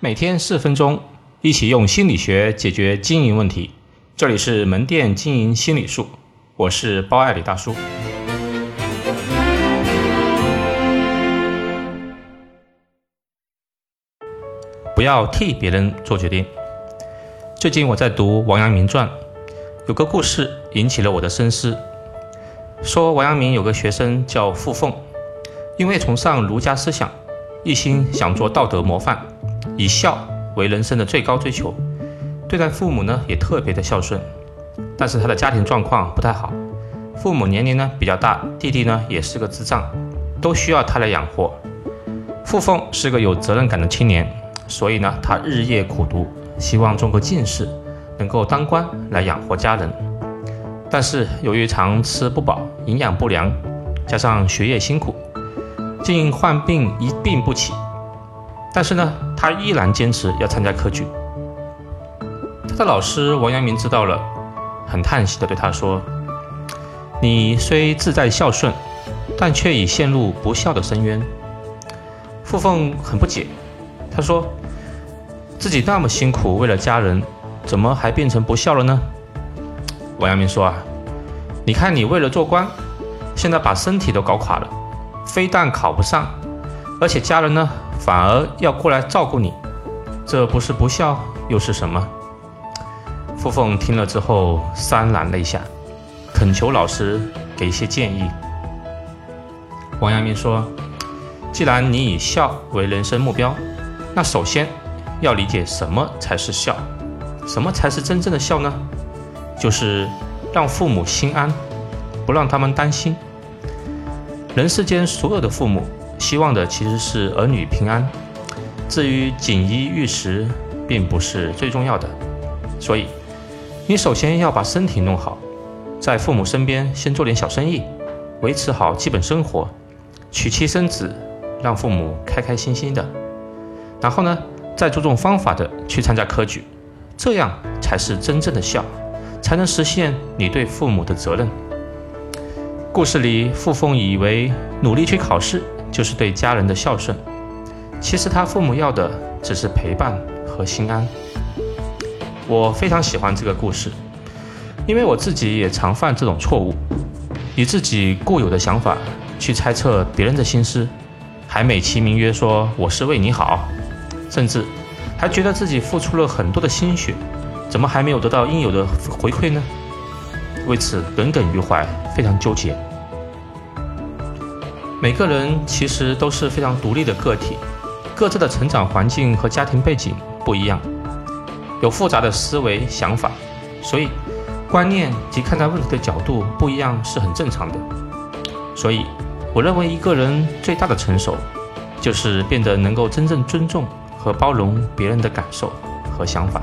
每天四分钟，一起用心理学解决经营问题。这里是门店经营心理术，我是包爱李大叔。不要替别人做决定。最近我在读王阳明传，有个故事引起了我的深思。说王阳明有个学生叫傅凤，因为崇尚儒家思想，一心想做道德模范。以孝为人生的最高追求，对待父母呢也特别的孝顺，但是他的家庭状况不太好，父母年龄呢比较大，弟弟呢也是个智障，都需要他来养活。傅凤是个有责任感的青年，所以呢他日夜苦读，希望中个进士，能够当官来养活家人。但是由于常吃不饱，营养不良，加上学业辛苦，竟患病一病不起。但是呢，他依然坚持要参加科举。他的老师王阳明知道了，很叹息地对他说：“你虽自在孝顺，但却已陷入不孝的深渊。”傅凤很不解，他说：“自己那么辛苦为了家人，怎么还变成不孝了呢？”王阳明说：“啊，你看你为了做官，现在把身体都搞垮了，非但考不上，而且家人呢？”反而要过来照顾你，这不是不孝又是什么？傅凤听了之后潸然泪下，恳求老师给一些建议。王阳明说：“既然你以孝为人生目标，那首先要理解什么才是孝，什么才是真正的孝呢？就是让父母心安，不让他们担心。人世间所有的父母。”希望的其实是儿女平安，至于锦衣玉食，并不是最重要的。所以，你首先要把身体弄好，在父母身边先做点小生意，维持好基本生活，娶妻生子，让父母开开心心的。然后呢，再注重方法的去参加科举，这样才是真正的孝，才能实现你对父母的责任。故事里，傅峰以为努力去考试。就是对家人的孝顺，其实他父母要的只是陪伴和心安。我非常喜欢这个故事，因为我自己也常犯这种错误，以自己固有的想法去猜测别人的心思，还美其名曰说我是为你好，甚至还觉得自己付出了很多的心血，怎么还没有得到应有的回馈呢？为此耿耿于怀，非常纠结。每个人其实都是非常独立的个体，各自的成长环境和家庭背景不一样，有复杂的思维想法，所以观念及看待问题的角度不一样是很正常的。所以，我认为一个人最大的成熟，就是变得能够真正尊重和包容别人的感受和想法。